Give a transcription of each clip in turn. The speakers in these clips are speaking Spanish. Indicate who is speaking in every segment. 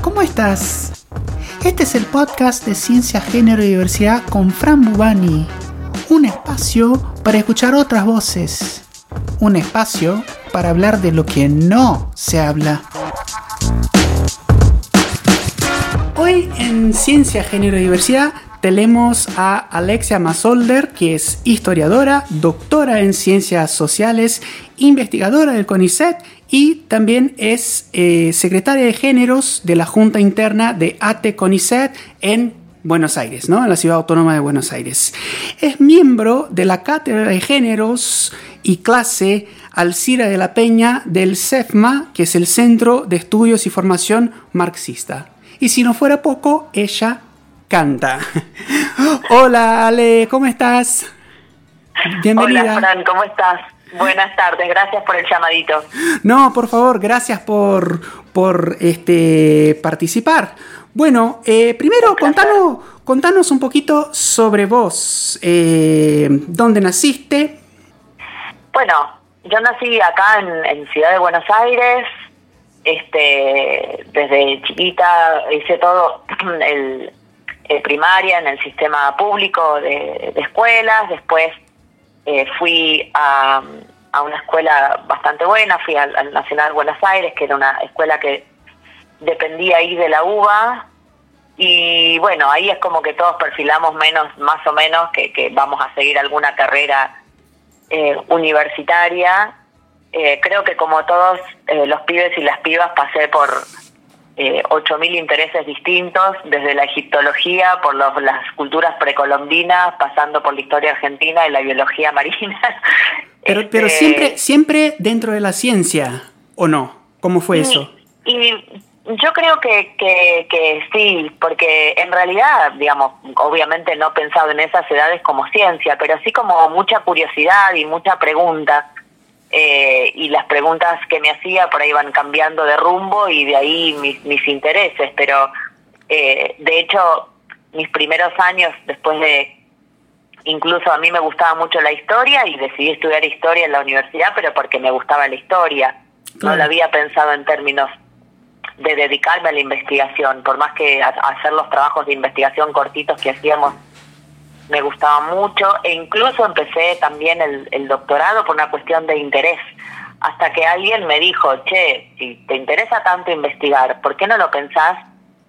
Speaker 1: ¿cómo estás? Este es el podcast de Ciencia, Género y Diversidad con Fran Bubani. Un espacio para escuchar otras voces. Un espacio para hablar de lo que no se habla. Hoy en Ciencia, Género y Diversidad tenemos a Alexia Masolder, que es historiadora, doctora en ciencias sociales, investigadora del CONICET y también es eh, secretaria de géneros de la Junta Interna de ATE CONICET en Buenos Aires, ¿no? en la ciudad autónoma de Buenos Aires. Es miembro de la Cátedra de Géneros y clase Alcira de la Peña del CEFMA, que es el Centro de Estudios y Formación Marxista. Y si no fuera poco, ella canta. Hola Ale, ¿cómo estás?
Speaker 2: Bienvenida. Hola Fran, ¿cómo estás? Buenas tardes, gracias por el llamadito.
Speaker 1: No, por favor, gracias por, por este, participar. Bueno, eh, primero contanos, contanos un poquito sobre vos. Eh, ¿Dónde naciste?
Speaker 2: Bueno, yo nací acá en, Ciudad de Buenos Aires. Este, desde chiquita hice todo el, eh, primaria en el sistema público de, escuelas, después eh, fui a, una escuela bastante buena, fui al, Nacional Buenos Aires, que era una escuela que dependía ahí de la UBA, y bueno, ahí es como que todos perfilamos menos, más o menos, que, vamos a seguir alguna carrera eh, universitaria. creo que como todos los pibes y las pibas pasé por eh, 8.000 intereses distintos, desde la egiptología, por las culturas precolombinas, pasando por la historia argentina y la biología marina.
Speaker 1: Pero, pero este, siempre, siempre dentro de la ciencia, ¿o no? ¿Cómo fue eso?
Speaker 2: Y yo creo que, que, que, sí, porque en realidad, digamos, obviamente no he pensado en esas edades como ciencia, pero sí como mucha curiosidad y mucha pregunta. Eh, y las preguntas que me hacía por ahí van cambiando de rumbo y de ahí mis, mis intereses, pero eh, de hecho mis primeros años después de, incluso a mí me gustaba mucho la historia y decidí estudiar historia en la universidad, pero porque me gustaba la historia, no lo había pensado en términos de dedicarme a la investigación, por más que hacer los trabajos de investigación cortitos que hacíamos me gustaba mucho e incluso empecé también el, doctorado por una cuestión de interés, hasta que alguien me dijo, che, si te interesa tanto investigar, ¿por qué no lo pensás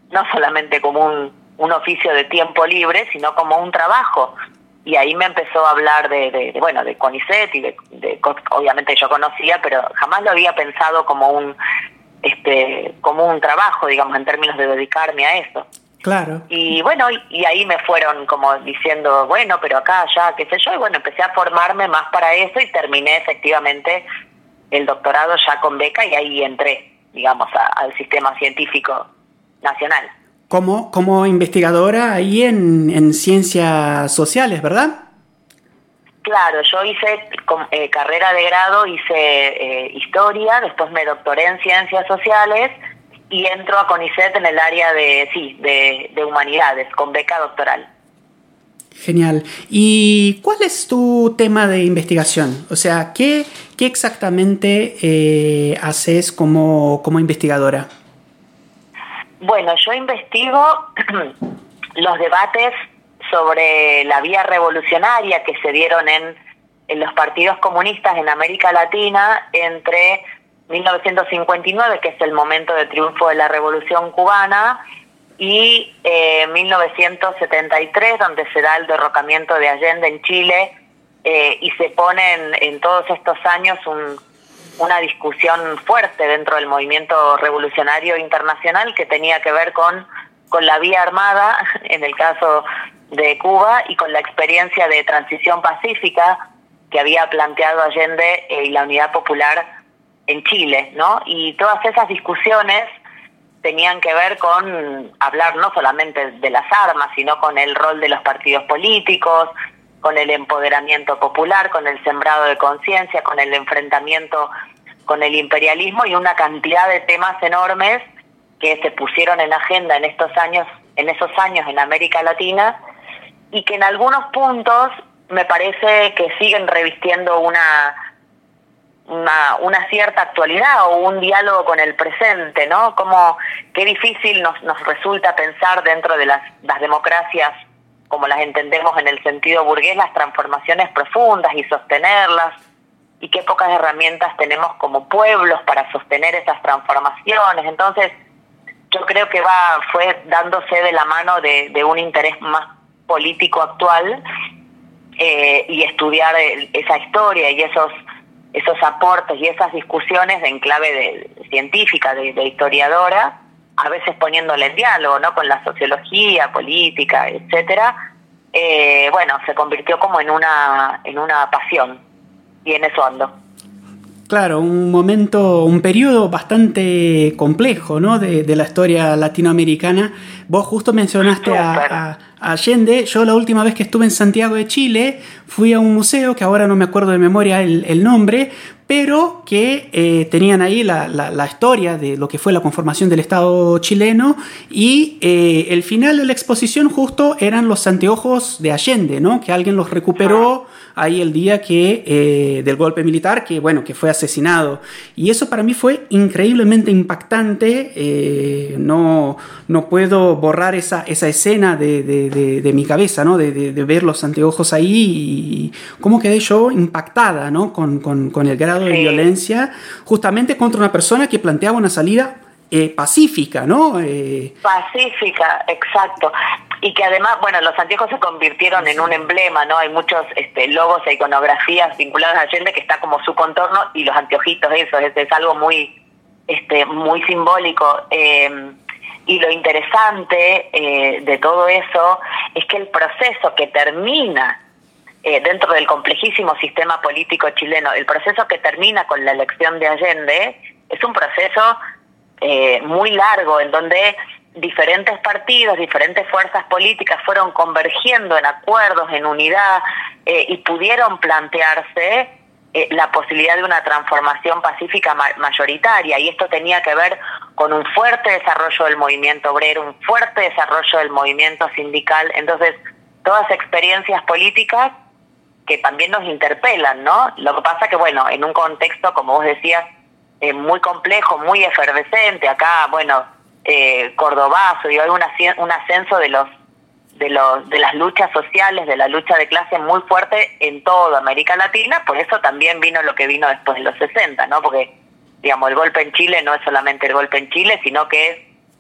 Speaker 2: no solamente como un, un oficio de tiempo libre, sino como un trabajo? Y ahí me empezó a hablar de, de, bueno, de CONICET y de, de, obviamente yo conocía, pero jamás lo había pensado como un, este, como un trabajo, digamos, en términos de dedicarme a eso.
Speaker 1: Claro.
Speaker 2: Y bueno, y, ahí me fueron como diciendo, bueno, pero acá, ya, qué sé yo, y bueno, empecé a formarme más para eso y terminé efectivamente el doctorado ya con beca y ahí entré, digamos, al sistema científico nacional.
Speaker 1: Como, como investigadora ahí en, en ciencias sociales, ¿verdad?
Speaker 2: Claro, yo hice eh, carrera de grado, hice eh, historia, después me doctoré en ciencias sociales y entro a CONICET en el área de, sí, de, humanidades, con beca doctoral.
Speaker 1: Genial. ¿Y cuál es tu tema de investigación? O sea, ¿qué, qué exactamente eh, haces como, como investigadora?
Speaker 2: Bueno, yo investigo los debates sobre la vía revolucionaria que se dieron en, en los partidos comunistas en América Latina entre 1959, que es el momento de triunfo de la Revolución cubana, y eh, 1973, donde se da el derrocamiento de Allende en Chile, eh, y se pone en, todos estos años una discusión fuerte dentro del movimiento revolucionario internacional que tenía que ver con, con la vía armada, en el caso de Cuba, y con la experiencia de transición pacífica que había planteado Allende y la Unidad Popular en Chile, ¿no? Y todas esas discusiones tenían que ver con hablar no solamente de las armas, sino con el rol de los partidos políticos, con el empoderamiento popular, con el sembrado de conciencia, con el enfrentamiento con el imperialismo y una cantidad de temas enormes que se pusieron en agenda en estos años, en esos años en América Latina y que en algunos puntos me parece que siguen revistiendo una una, una, cierta actualidad o un diálogo con el presente, ¿no? Como qué difícil nos, nos resulta pensar dentro de las, las democracias como las entendemos en el sentido burgués, las transformaciones profundas y sostenerlas, y qué pocas herramientas tenemos como pueblos para sostener esas transformaciones. Entonces, yo creo que va fue dándose de la mano de, un interés más político actual eh, y estudiar esa historia y esos esos aportes y esas discusiones en clave de, científica, de, historiadora, a veces poniéndole en diálogo, ¿no? Con la sociología, política, etcétera. Eh, bueno, se convirtió como en una en una pasión y en eso ando.
Speaker 1: Claro, un momento, un periodo bastante complejo, ¿no? De, de la historia latinoamericana. Vos justo mencionaste a, Allende. Yo la última vez que estuve en Santiago de Chile fui a un museo, que ahora no me acuerdo de memoria el, nombre, pero que eh, tenían ahí la, la, historia de lo que fue la conformación del Estado chileno y eh, el final de la exposición justo eran los anteojos de Allende, ¿no? Que alguien los recuperó ahí el día que, eh, del golpe militar, que bueno, que fue asesinado. Y eso para mí fue increíblemente impactante. no, no puedo borrar esa, esa escena de, de, mi cabeza, ¿no? De, ver los anteojos ahí y cómo quedé yo impactada, ¿no? Con, con, el grado de violencia, justamente contra una persona que planteaba una salida eh, pacífica, ¿no?
Speaker 2: Eh, pacífica, exacto. Y que además, bueno, los anteojos se convirtieron en un emblema, ¿no? Hay muchos este, logos e iconografías vinculadas a Allende que está como su contorno y los anteojitos, eso, es, es algo muy, este, muy simbólico. Eh, y lo interesante eh, de todo eso es que el proceso que termina eh, dentro del complejísimo sistema político chileno, el proceso que termina con la elección de Allende, es un proceso eh, muy largo en donde diferentes partidos, diferentes fuerzas políticas fueron convergiendo en acuerdos, en unidad y pudieron plantearse eh, la posibilidad de una transformación pacífica mayoritaria y esto tenía que ver con un fuerte desarrollo del movimiento obrero, un fuerte desarrollo del movimiento sindical. Entonces, todas experiencias políticas que también nos interpelan, ¿no? Lo que pasa que, bueno, en un contexto, como vos decías, eh, muy complejo, muy efervescente, acá, bueno, eh, Cordobazo, y hay un ascenso de los de, los, de las luchas sociales, de la lucha de clase muy fuerte en toda América Latina, por eso también vino lo que vino después de los 60, ¿no? Porque, digamos, el golpe en Chile no es solamente el golpe en Chile, sino que es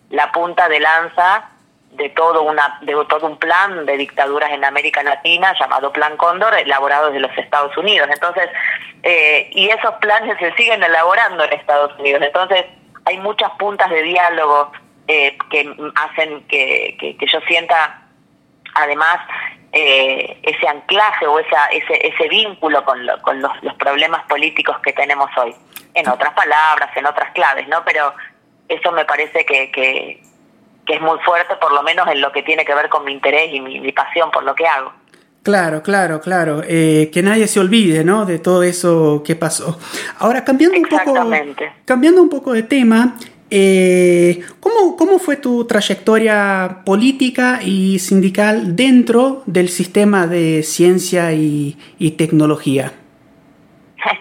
Speaker 2: la punta de lanza de todo una de todo un plan de dictaduras en América Latina llamado Plan Cóndor elaborado desde los Estados Unidos. Entonces eh, y esos planes se siguen elaborando en Estados Unidos entonces hay muchas puntas de diálogo eh, que hacen que, yo sienta además eh, ese anclaje o esa, ese, ese vínculo con, con los, problemas políticos que tenemos hoy. En otras palabras, en otras claves, ¿no? Pero eso me parece que, que, es muy fuerte, por lo menos en lo que tiene que ver con mi interés y mi, pasión por lo que hago.
Speaker 1: Claro, claro, claro. Eh, que nadie se olvide, ¿no? De todo eso que pasó. Ahora, cambiando un poco, cambiando un poco de tema, eh, ¿cómo, ¿Cómo fue tu trayectoria política y sindical dentro del sistema de ciencia y, tecnología?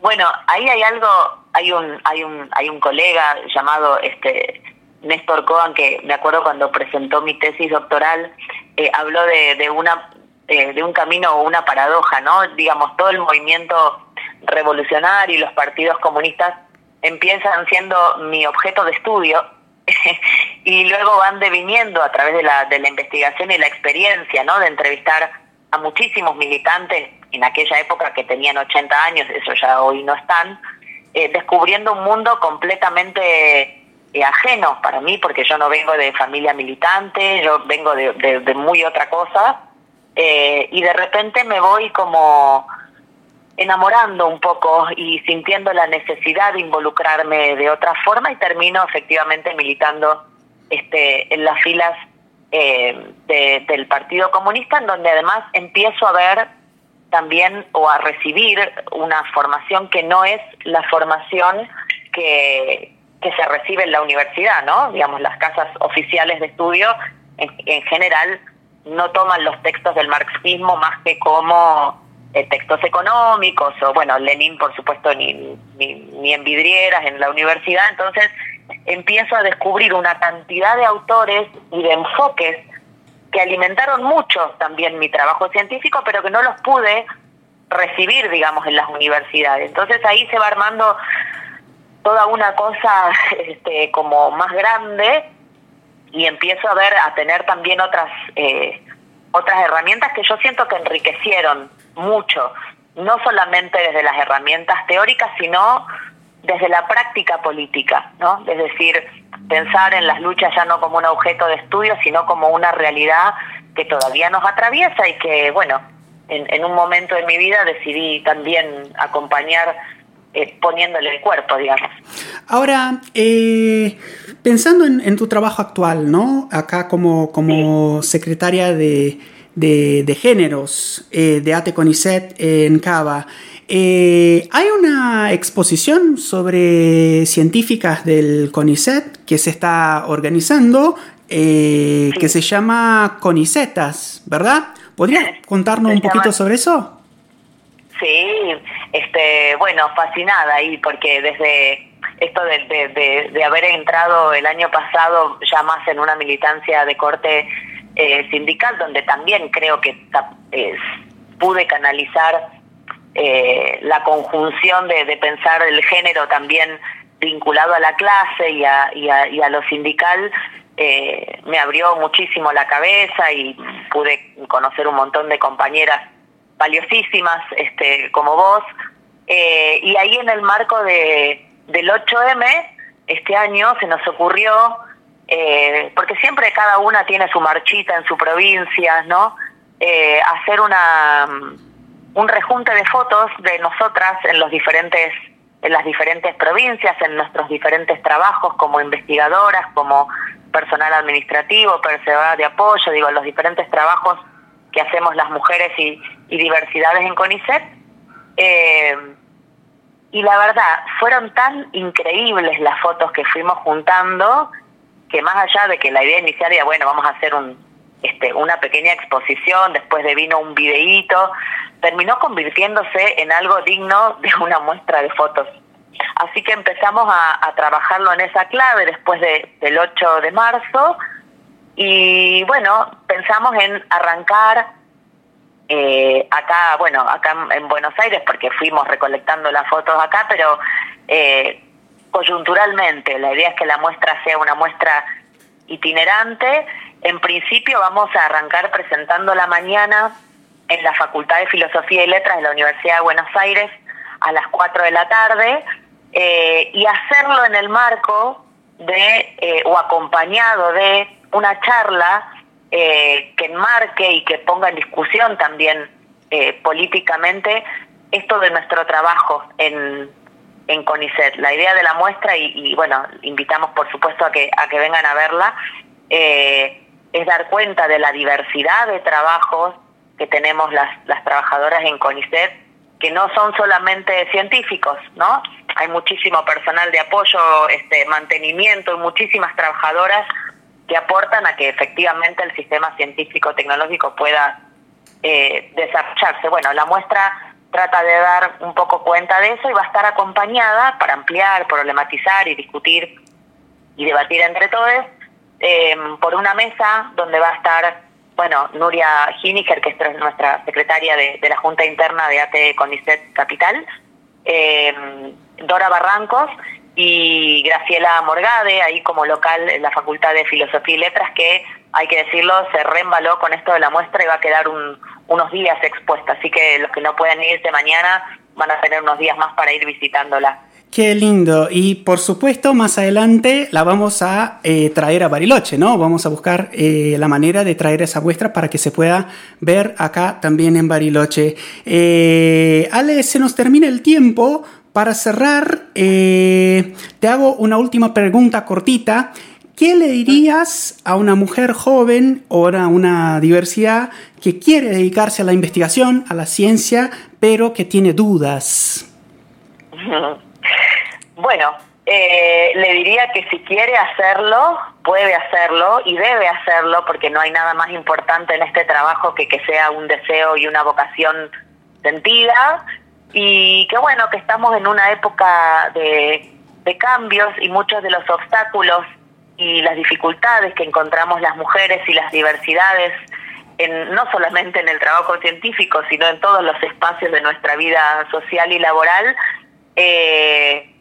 Speaker 2: Bueno, ahí hay algo, hay un, hay un, hay un colega llamado este Néstor Coan que me acuerdo cuando presentó mi tesis doctoral eh, habló de, de una eh, de un camino o una paradoja, ¿no? Digamos todo el movimiento revolucionario y los partidos comunistas empiezan siendo mi objeto de estudio y luego van deviniendo a través de la, de la investigación y la experiencia, ¿no? De entrevistar a muchísimos militantes en aquella época que tenían 80 años, eso ya hoy no están, eh, descubriendo un mundo completamente eh, ajeno para mí, porque yo no vengo de familia militante, yo vengo de, de, muy otra cosa, eh, y de repente me voy como enamorando un poco y sintiendo la necesidad de involucrarme de otra forma y termino efectivamente militando este en las filas eh, del Partido Comunista, en donde además empiezo a ver también o a recibir una formación que no es la formación que, que se recibe en la universidad, ¿no? Digamos, las casas oficiales de estudio en, en general no toman los textos del marxismo más que como eh, textos económicos, o bueno, Lenin por supuesto ni, ni, ni en vidrieras en la universidad, entonces empiezo a descubrir una cantidad de autores y de enfoques que alimentaron mucho también mi trabajo científico, pero que no los pude recibir, digamos, en las universidades. Entonces ahí se va armando toda una cosa este, como más grande y empiezo a ver, a tener también otras, eh, otras herramientas que yo siento que enriquecieron mucho, no solamente desde las herramientas teóricas, sino desde la práctica política, ¿no? Es decir, pensar en las luchas ya no como un objeto de estudio, sino como una realidad que todavía nos atraviesa y que, bueno, en, un momento de mi vida decidí también acompañar eh, poniéndole el cuerpo, digamos.
Speaker 1: Ahora, eh, pensando en, tu trabajo actual, ¿no? Acá como, como secretaria de, de, géneros eh, de ATE CONICET en Cava, eh, hay una exposición sobre científicas del CONICET que se está organizando, eh, que se llama CONICETAS, ¿verdad? ¿Podría contarnos un poquito sobre eso?
Speaker 2: Sí, este, bueno, fascinada ahí, porque desde esto de, haber entrado el año pasado ya más en una militancia de corte eh, sindical, donde también creo que pude canalizar eh, la conjunción de, pensar el género también vinculado a la clase y a, y a, lo sindical eh, me abrió muchísimo la cabeza y pude conocer un montón de compañeras valiosísimas este, como vos. Eh, y ahí en el marco de, del 8M, este año se nos ocurrió, porque siempre cada una tiene su marchita en su provincia, ¿no? hacer una un rejunte de fotos de nosotras en los diferentes en las diferentes provincias, en nuestros diferentes trabajos como investigadoras, como personal administrativo, personal de apoyo, digo, los diferentes trabajos que hacemos las mujeres y, diversidades en CONICET. Eh, y la verdad, fueron tan increíbles las fotos que fuimos juntando que más allá de que la idea inicial era, bueno, vamos a hacer un, este, una pequeña exposición, después de vino un videíto, terminó convirtiéndose en algo digno de una muestra de fotos. Así que empezamos a, trabajarlo en esa clave después de, del 8 de marzo y bueno, pensamos en arrancar eh, acá, bueno, acá en Buenos Aires porque fuimos recolectando las fotos acá, pero eh, coyunturalmente, la idea es que la muestra sea una muestra itinerante. En principio vamos a arrancar presentando la mañana en la Facultad de Filosofía y Letras de la Universidad de Buenos Aires a las 4 de la tarde eh, y hacerlo en el marco de eh, o acompañado de una charla eh, que enmarque y que ponga en discusión también políticamente esto de nuestro trabajo en, en CONICET. La idea de la muestra, y, y, bueno, invitamos por supuesto a que, a que vengan a verla, es dar cuenta de la diversidad de trabajos que tenemos las, las trabajadoras en CONICET, que no son solamente científicos, ¿no? Hay muchísimo personal de apoyo, este mantenimiento y muchísimas trabajadoras a que efectivamente el sistema científico-tecnológico pueda eh, desarrollarse. Bueno, la muestra trata de dar un poco cuenta de eso y va a estar acompañada para ampliar, problematizar y discutir y debatir entre todos eh, por una mesa donde va a estar bueno, Nuria Hiniger, que es nuestra secretaria de, la Junta Interna de AT CONICET Capital, eh, Dora Barrancos y Graciela Morgade, ahí como local en la Facultad de Filosofía y Letras, que hay que decirlo, se reembaló con esto de la muestra y va a quedar unos días expuesta. Así que los que no puedan irse mañana van a tener unos días más para ir visitándola.
Speaker 1: Qué lindo. Y por supuesto, más adelante la vamos a eh, traer a Bariloche, ¿no? Vamos a buscar eh, la manera de traer esa muestra para que se pueda ver acá también en Bariloche. Eh, Ale, se nos termina el tiempo. Para cerrar, te hago una última pregunta cortita. ¿Qué le dirías a una mujer joven o a una diversidad que quiere dedicarse a la investigación, a la ciencia, pero que tiene dudas?
Speaker 2: Bueno, eh, le diría que si quiere hacerlo, puede hacerlo y debe hacerlo porque no hay nada más importante en este trabajo que que sea un deseo y una vocación sentida y que bueno, que estamos en una época de, de cambios y muchos de los obstáculos y las dificultades que encontramos las mujeres y las diversidades en, no solamente en el trabajo científico, sino en todos los espacios de nuestra vida social y laboral, eh,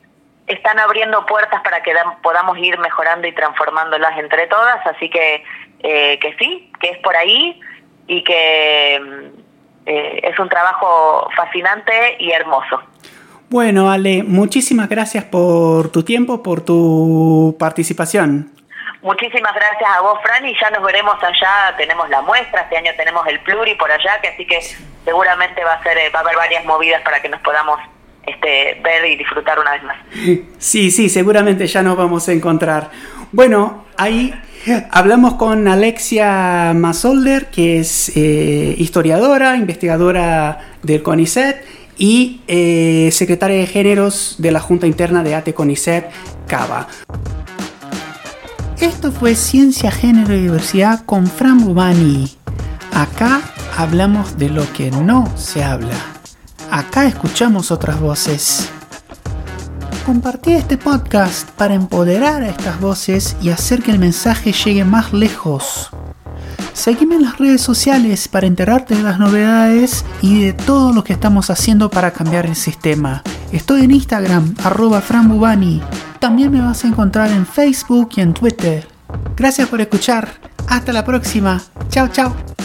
Speaker 2: están abriendo puertas para que podamos ir mejorando y transformándolas entre todas, así que, eh, que sí, que es por ahí y que eh, es un trabajo fascinante y hermoso.
Speaker 1: Bueno, Ale, muchísimas gracias por tu tiempo, por tu participación.
Speaker 2: Muchísimas gracias a vos, Fran, y ya nos veremos allá. Tenemos la muestra, este año tenemos el pluri por allá, que así que seguramente va a ser, va a haber varias movidas para que nos podamos este, ver y disfrutar una vez más.
Speaker 1: Sí, sí, seguramente ya nos vamos a encontrar. Bueno, ahí hablamos con Alexia Masolder, que es eh, historiadora, investigadora del CONICET y eh, secretaria de géneros de la Junta Interna de ATE CONICET, CABA. Esto fue Ciencia, Género y Diversidad con Fran Bubani. Acá hablamos de lo que no se habla. Acá escuchamos otras voces. Compartí este podcast para empoderar a estas voces y hacer que el mensaje llegue más lejos. Seguime en las redes sociales para enterarte de las novedades y de todo lo que estamos haciendo para cambiar el sistema. Estoy en Instagram, arroba franbubani. También me vas a encontrar en Facebook y en Twitter. Gracias por escuchar. Hasta la próxima. Chao, chao.